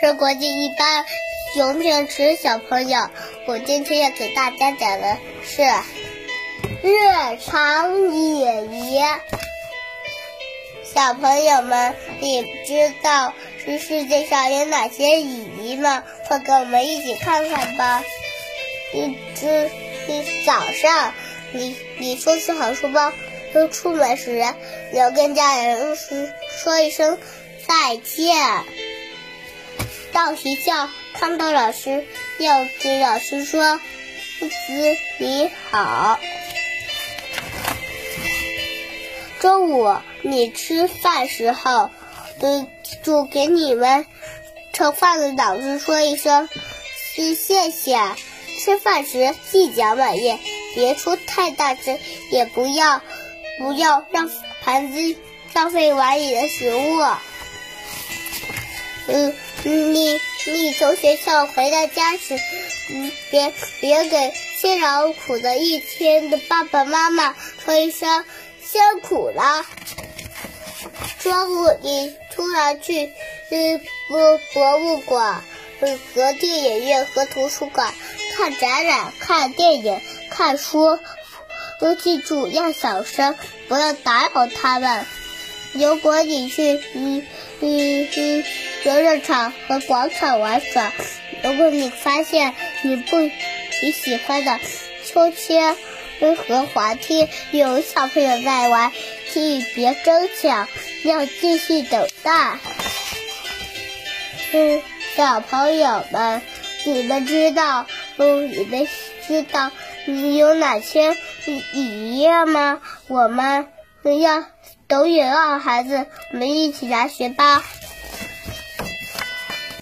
是国际一班熊天池小朋友。我今天要给大家讲的是日常礼仪。小朋友们，你知道这世界上有哪些礼仪吗？快跟我们一起看看吧。一只一早上，你你收拾好书包，就出门时要跟家人说说一声再见。到学校看到老师，要对老师说“子你好”。中午你吃饭时候，就就给你们盛饭的老师说一声“是谢谢”。吃饭时细嚼慢咽，别出太大声，也不要不要让盘子浪费碗里的食物。嗯。你你从学校回到家时，嗯，别别给辛劳苦了一天的爸爸妈妈说一声辛苦了。中午你突然去嗯博博物馆、嗯和电影院和图书馆看展览、看电影、看书，都记住要小声，不要打扰他们。如果你去嗯嗯嗯。游乐场和广场玩耍。如果你发现你不你喜欢的秋千和滑梯有小朋友在玩，请你别争抢，要继续等待。嗯，小朋友们，你们知道嗯，你们知道你有哪些礼仪吗？我们要等有让孩子，我们一起来学吧。